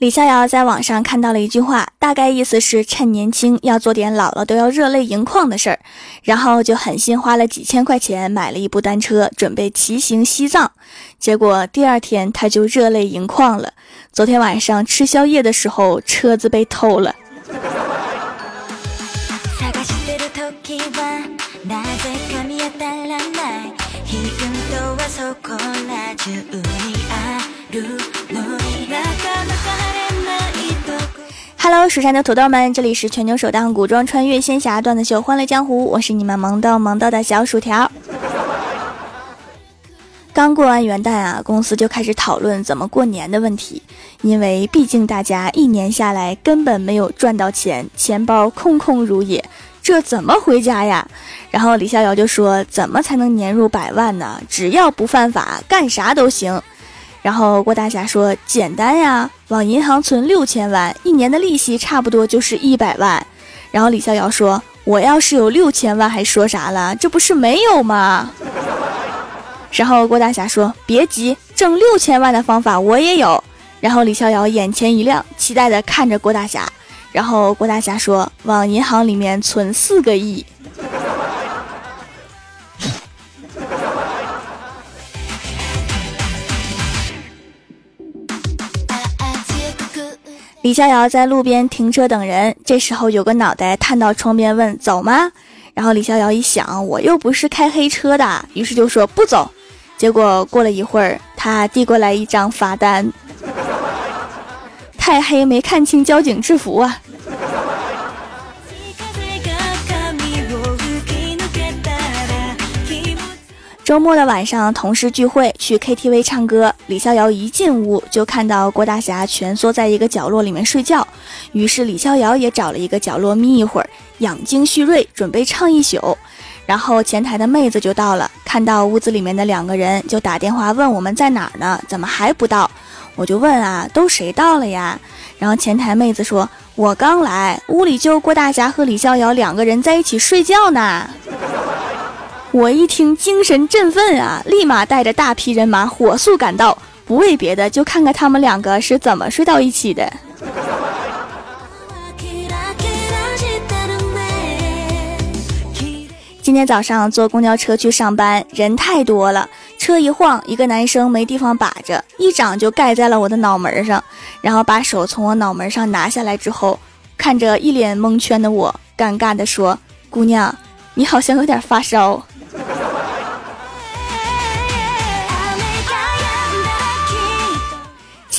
李逍遥在网上看到了一句话，大概意思是趁年轻要做点老了都要热泪盈眶的事儿，然后就狠心花了几千块钱买了一部单车，准备骑行西藏。结果第二天他就热泪盈眶了。昨天晚上吃宵夜的时候，车子被偷了。Hello，蜀山的土豆们，这里是全球首档古装穿越仙侠段子秀《欢乐江湖》，我是你们萌逗萌逗的小薯条。刚过完元旦啊，公司就开始讨论怎么过年的问题，因为毕竟大家一年下来根本没有赚到钱，钱包空空如也，这怎么回家呀？然后李逍遥就说：“怎么才能年入百万呢？只要不犯法，干啥都行。”然后郭大侠说：“简单呀，往银行存六千万，一年的利息差不多就是一百万。”然后李逍遥说：“我要是有六千万，还说啥了？这不是没有吗？” 然后郭大侠说：“别急，挣六千万的方法我也有。”然后李逍遥眼前一亮，期待的看着郭大侠。然后郭大侠说：“往银行里面存四个亿。”李逍遥在路边停车等人，这时候有个脑袋探到窗边问：“走吗？”然后李逍遥一想，我又不是开黑车的，于是就说：“不走。”结果过了一会儿，他递过来一张罚单，太黑没看清交警制服啊。周末的晚上，同事聚会去 KTV 唱歌。李逍遥一进屋就看到郭大侠蜷缩在一个角落里面睡觉，于是李逍遥也找了一个角落眯一会儿，养精蓄锐，准备唱一宿。然后前台的妹子就到了，看到屋子里面的两个人，就打电话问我们在哪儿呢？怎么还不到？我就问啊，都谁到了呀？然后前台妹子说，我刚来，屋里就郭大侠和李逍遥两个人在一起睡觉呢。我一听，精神振奋啊，立马带着大批人马火速赶到，不为别的，就看看他们两个是怎么睡到一起的。今天早上坐公交车去上班，人太多了，车一晃，一个男生没地方把着，一掌就盖在了我的脑门上，然后把手从我脑门上拿下来之后，看着一脸蒙圈的我，尴尬的说：“姑娘，你好像有点发烧。”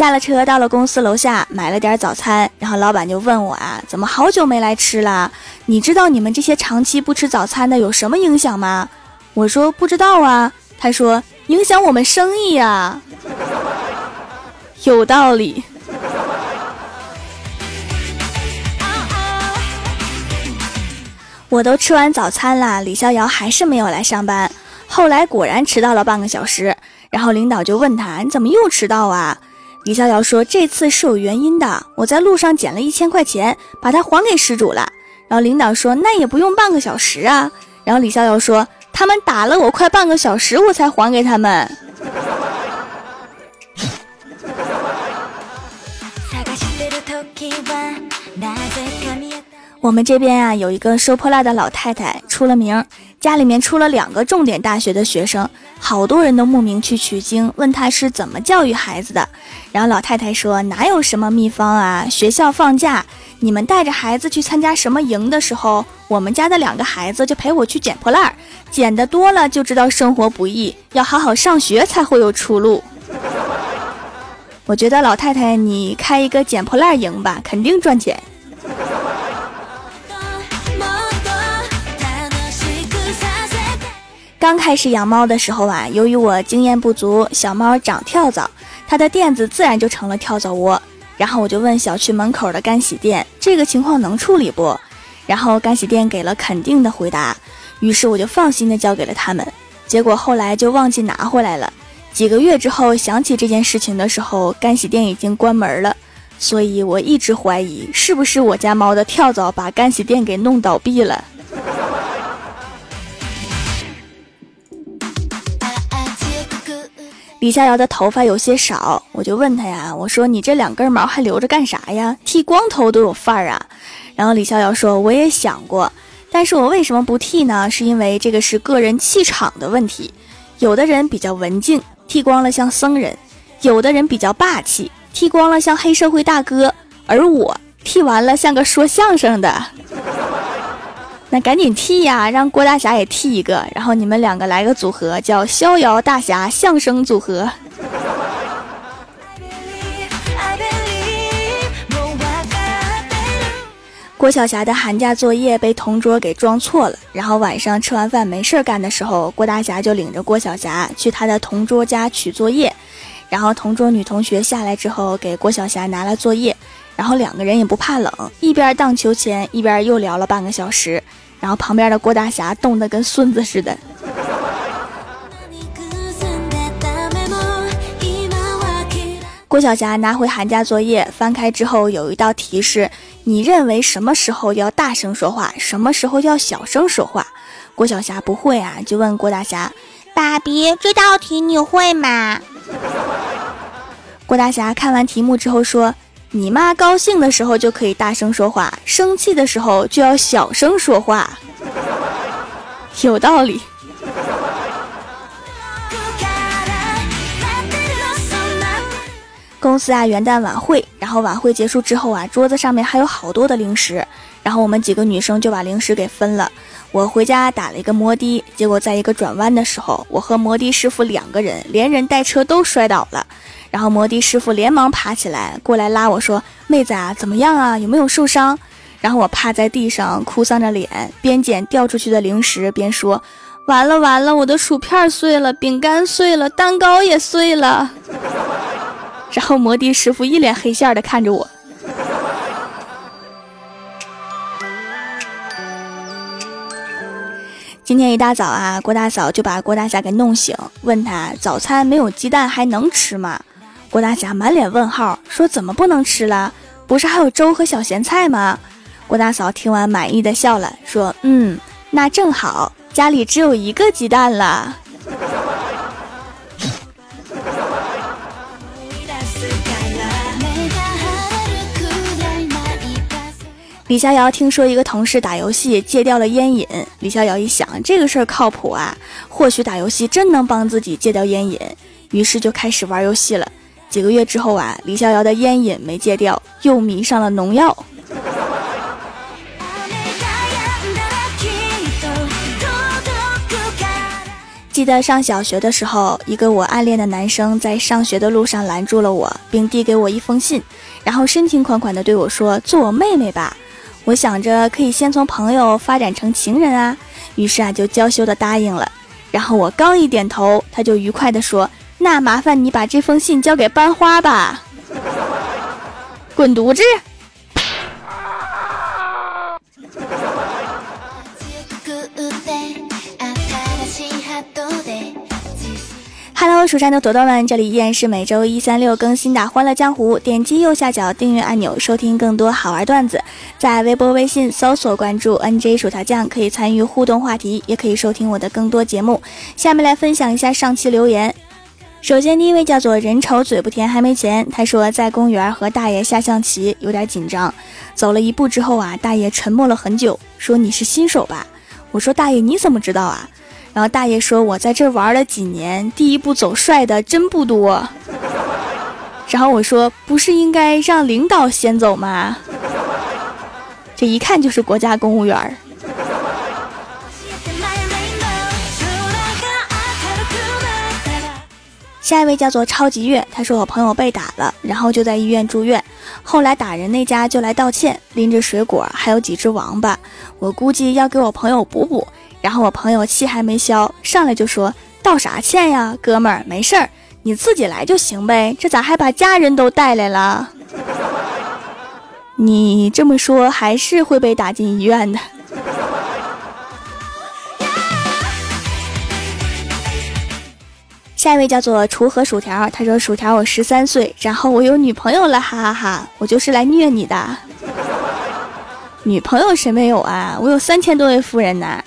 下了车，到了公司楼下，买了点早餐，然后老板就问我啊，怎么好久没来吃了？你知道你们这些长期不吃早餐的有什么影响吗？我说不知道啊。他说影响我们生意呀，有道理。我都吃完早餐了，李逍遥还是没有来上班。后来果然迟到了半个小时，然后领导就问他，你怎么又迟到啊？李逍遥说：“这次是有原因的，我在路上捡了一千块钱，把它还给失主了。”然后领导说：“那也不用半个小时啊。”然后李逍遥说：“他们打了我快半个小时，我才还给他们。”我们这边啊，有一个收破烂的老太太出了名，家里面出了两个重点大学的学生，好多人都慕名去取经，问她是怎么教育孩子的。然后老太太说：“哪有什么秘方啊？学校放假，你们带着孩子去参加什么营的时候，我们家的两个孩子就陪我去捡破烂，捡的多了就知道生活不易，要好好上学才会有出路。”我觉得老太太，你开一个捡破烂营吧，肯定赚钱。刚开始养猫的时候啊，由于我经验不足，小猫长跳蚤，它的垫子自然就成了跳蚤窝。然后我就问小区门口的干洗店，这个情况能处理不？然后干洗店给了肯定的回答，于是我就放心的交给了他们。结果后来就忘记拿回来了。几个月之后想起这件事情的时候，干洗店已经关门了。所以我一直怀疑，是不是我家猫的跳蚤把干洗店给弄倒闭了。李逍遥的头发有些少，我就问他呀，我说你这两根毛还留着干啥呀？剃光头都有范儿啊。然后李逍遥说，我也想过，但是我为什么不剃呢？是因为这个是个人气场的问题。有的人比较文静，剃光了像僧人；有的人比较霸气，剃光了像黑社会大哥。而我剃完了像个说相声的。那赶紧剃呀，让郭大侠也剃一个，然后你们两个来个组合，叫逍遥大侠相声组合。郭晓霞的寒假作业被同桌给装错了，然后晚上吃完饭没事干的时候，郭大侠就领着郭晓霞去他的同桌家取作业，然后同桌女同学下来之后给郭晓霞拿了作业。然后两个人也不怕冷，一边荡秋千，一边又聊了半个小时。然后旁边的郭大侠冻得跟孙子似的。郭晓霞拿回寒假作业，翻开之后有一道题是：你认为什么时候要大声说话，什么时候要小声说话？郭晓霞不会啊，就问郭大侠：“爸比，这道题你会吗？”郭大侠看完题目之后说。你妈高兴的时候就可以大声说话，生气的时候就要小声说话，有道理。公司啊，元旦晚会，然后晚会结束之后啊，桌子上面还有好多的零食，然后我们几个女生就把零食给分了。我回家打了一个摩的，结果在一个转弯的时候，我和摩的师傅两个人连人带车都摔倒了。然后摩的师傅连忙爬起来过来拉我说：“妹子啊，怎么样啊？有没有受伤？”然后我趴在地上哭丧着脸，边捡掉出去的零食边说：“完了完了，我的薯片碎了，饼干碎了，蛋糕也碎了。”然后摩的师傅一脸黑线的看着我。今天一大早啊，郭大嫂就把郭大侠给弄醒，问他早餐没有鸡蛋还能吃吗？郭大侠满脸问号，说：“怎么不能吃了？不是还有粥和小咸菜吗？”郭大嫂听完满意的笑了，说：“嗯，那正好，家里只有一个鸡蛋了。”李逍遥听说一个同事打游戏戒掉了烟瘾，李逍遥一想，这个事儿靠谱啊，或许打游戏真能帮自己戒掉烟瘾，于是就开始玩游戏了。几个月之后啊，李逍遥的烟瘾没戒掉，又迷上了农药。记得上小学的时候，一个我暗恋的男生在上学的路上拦住了我，并递给我一封信，然后深情款款地对我说：“做我妹妹吧。”我想着可以先从朋友发展成情人啊，于是啊就娇羞地答应了。然后我刚一点头，他就愉快地说。那麻烦你把这封信交给班花吧，滚犊子！Hello，蜀山的朵朵们，这里依然是每周一、三、六更新的《欢乐江湖》。点击右下角订阅按钮，收听更多好玩段子。在微博、微信搜索关注 “nj 薯条酱”，可以参与互动话题，也可以收听我的更多节目。下面来分享一下上期留言。首先，第一位叫做人丑嘴不甜还没钱。他说在公园和大爷下象棋，有点紧张。走了一步之后啊，大爷沉默了很久，说：“你是新手吧？”我说：“大爷你怎么知道啊？”然后大爷说：“我在这玩了几年，第一步走帅的真不多。”然后我说：“不是应该让领导先走吗？”这一看就是国家公务员。下一位叫做超级月，他说我朋友被打了，然后就在医院住院。后来打人那家就来道歉，拎着水果，还有几只王八，我估计要给我朋友补补。然后我朋友气还没消，上来就说道啥歉呀，哥们儿没事儿，你自己来就行呗，这咋还把家人都带来了？你这么说还是会被打进医院的。下一位叫做锄禾薯条，他说：“薯条，我十三岁，然后我有女朋友了，哈哈哈！我就是来虐你的。女朋友谁没有啊？我有三千多位夫人呢。”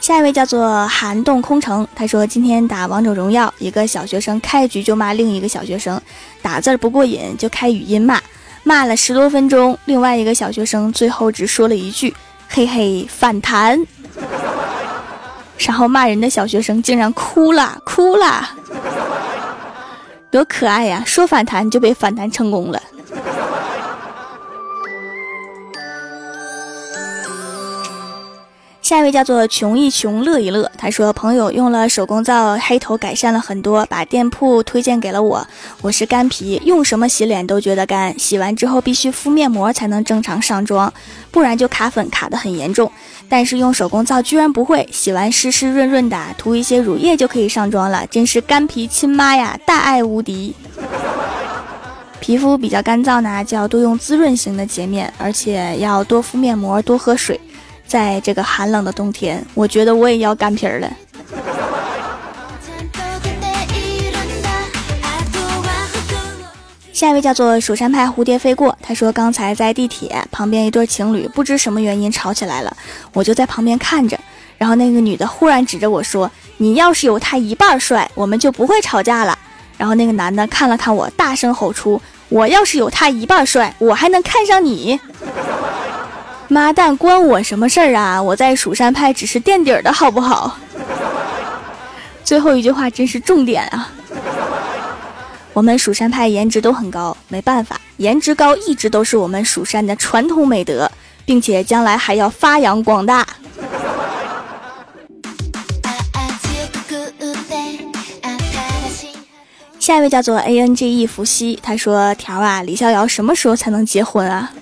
下一位叫做寒冻空城，他说今天打王者荣耀，一个小学生开局就骂另一个小学生，打字不过瘾就开语音骂，骂了十多分钟，另外一个小学生最后只说了一句嘿嘿反弹，然后骂人的小学生竟然哭了哭了，多可爱呀！说反弹就被反弹成功了。下一位叫做穷一穷乐一乐，他说朋友用了手工皂黑头改善了很多，把店铺推荐给了我。我是干皮，用什么洗脸都觉得干，洗完之后必须敷面膜才能正常上妆，不然就卡粉卡的很严重。但是用手工皂居然不会，洗完湿湿润润的，涂一些乳液就可以上妆了，真是干皮亲妈呀，大爱无敌。皮肤比较干燥呢，就要多用滋润型的洁面，而且要多敷面膜，多喝水。在这个寒冷的冬天，我觉得我也要干皮儿了。下一位叫做蜀山派蝴蝶飞过，他说刚才在地铁旁边一对情侣不知什么原因吵起来了，我就在旁边看着，然后那个女的忽然指着我说：“你要是有他一半帅，我们就不会吵架了。”然后那个男的看了看我，大声吼出：“我要是有他一半帅，我还能看上你？”妈蛋，关我什么事儿啊！我在蜀山派只是垫底儿的好不好？最后一句话真是重点啊！我们蜀山派颜值都很高，没办法，颜值高一直都是我们蜀山的传统美德，并且将来还要发扬光大。下一位叫做 A N G E 伏羲，他说：“条啊，李逍遥什么时候才能结婚啊？”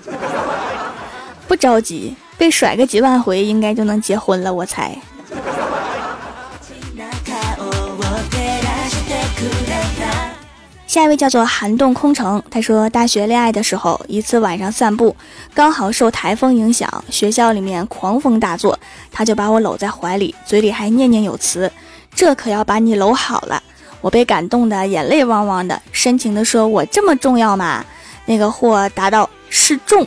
不着急，被甩个几万回应该就能结婚了，我猜。下一位叫做寒冻空城，他说大学恋爱的时候，一次晚上散步，刚好受台风影响，学校里面狂风大作，他就把我搂在怀里，嘴里还念念有词：“这可要把你搂好了。”我被感动的眼泪汪汪的，深情的说：“我这么重要吗？”那个货答道：“是重。”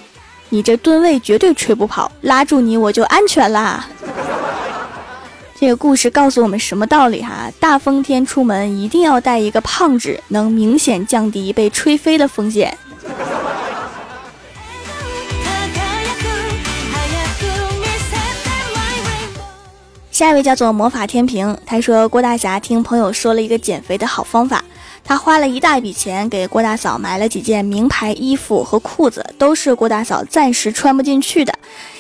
你这吨位绝对吹不跑，拉住你我就安全啦。这个故事告诉我们什么道理哈？大风天出门一定要带一个胖纸，能明显降低被吹飞的风险。下一位叫做魔法天平，他说郭大侠听朋友说了一个减肥的好方法。他花了一大笔钱给郭大嫂买了几件名牌衣服和裤子，都是郭大嫂暂时穿不进去的，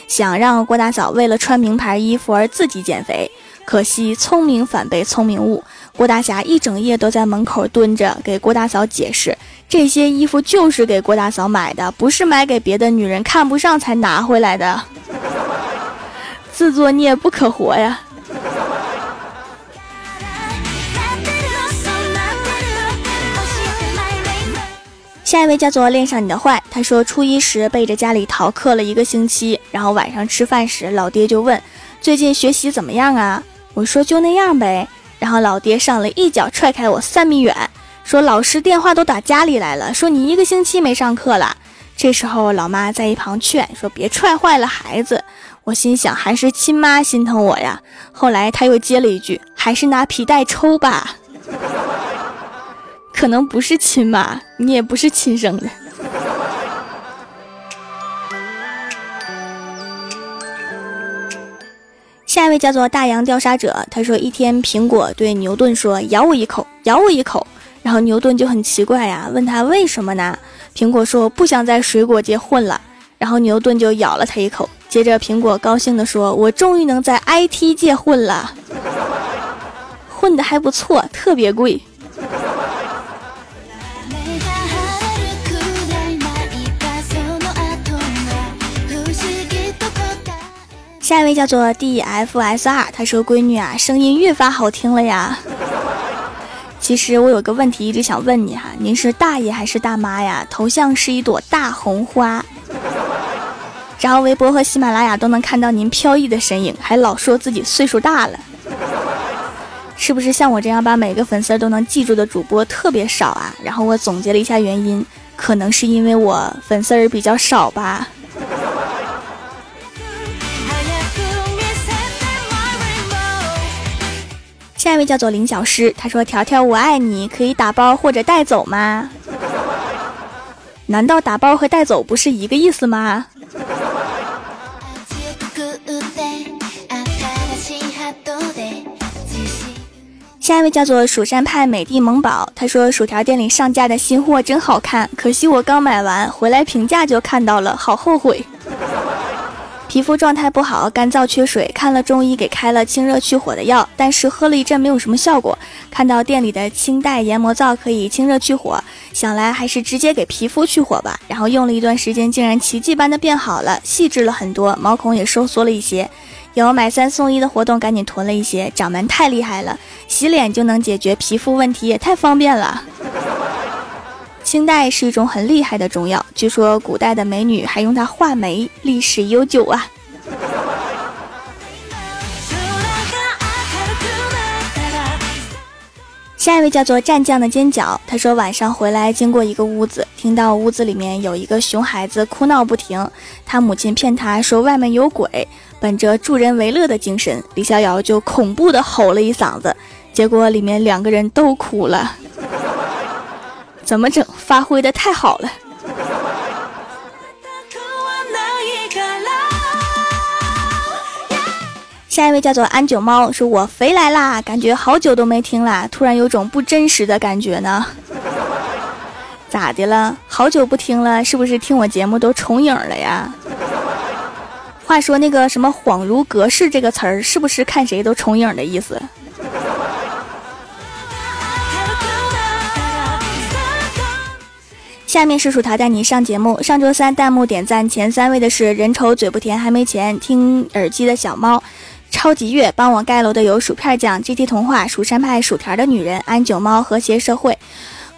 想让郭大嫂为了穿名牌衣服而自己减肥。可惜聪明反被聪明误，郭大侠一整夜都在门口蹲着给郭大嫂解释，这些衣服就是给郭大嫂买的，不是买给别的女人看不上才拿回来的。自作孽不可活呀！下一位叫做恋上你的坏，他说初一时背着家里逃课了一个星期，然后晚上吃饭时，老爹就问最近学习怎么样啊？我说就那样呗。然后老爹上来一脚踹开我三米远，说老师电话都打家里来了，说你一个星期没上课了。这时候老妈在一旁劝说别踹坏了孩子。我心想还是亲妈心疼我呀。后来他又接了一句，还是拿皮带抽吧。可能不是亲妈，你也不是亲生的。下一位叫做大洋调查者，他说一天苹果对牛顿说：“咬我一口，咬我一口。”然后牛顿就很奇怪呀，问他为什么呢？苹果说：“不想在水果界混了。”然后牛顿就咬了他一口。接着苹果高兴地说：“我终于能在 IT 界混了，混的还不错，特别贵。”下一位叫做 D F S R，他说：“闺女啊，声音越发好听了呀。其实我有个问题一直想问你哈，您是大爷还是大妈呀？头像是一朵大红花，然后微博和喜马拉雅都能看到您飘逸的身影，还老说自己岁数大了，是不是像我这样把每个粉丝都能记住的主播特别少啊？然后我总结了一下原因，可能是因为我粉丝儿比较少吧。”叫做林小诗，他说：“条条我爱你，可以打包或者带走吗？难道打包和带走不是一个意思吗？”下一位叫做蜀山派美的萌宝，他说：“薯条店里上架的新货真好看，可惜我刚买完回来评价就看到了，好后悔。”皮肤状态不好，干燥缺水，看了中医给开了清热去火的药，但是喝了一阵没有什么效果。看到店里的清代研磨皂可以清热去火，想来还是直接给皮肤去火吧。然后用了一段时间，竟然奇迹般的变好了，细致了很多，毛孔也收缩了一些。有买三送一的活动，赶紧囤了一些。掌门太厉害了，洗脸就能解决皮肤问题，也太方便了。清代是一种很厉害的中药，据说古代的美女还用它画眉，历史悠久啊。下一位叫做战将的尖角，他说晚上回来经过一个屋子，听到屋子里面有一个熊孩子哭闹不停，他母亲骗他说外面有鬼，本着助人为乐的精神，李逍遥就恐怖的吼了一嗓子，结果里面两个人都哭了。怎么整？发挥的太好了！下一位叫做安九猫，说我回来啦，感觉好久都没听了，突然有种不真实的感觉呢。咋的了？好久不听了，是不是听我节目都重影了呀？话说那个什么“恍如隔世”这个词儿，是不是看谁都重影的意思？下面是薯条带你上节目。上周三弹幕点赞前三位的是人丑嘴不甜还没钱听耳机的小猫，超级月帮我盖楼的有薯片酱、GT 童话、蜀山派薯条的女人、安九猫、和谐社会、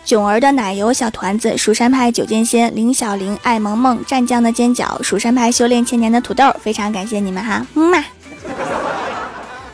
囧儿的奶油小团子、蜀山派九剑仙、林小玲、爱萌萌、战将的尖角、蜀山派修炼千年的土豆，非常感谢你们哈，么么。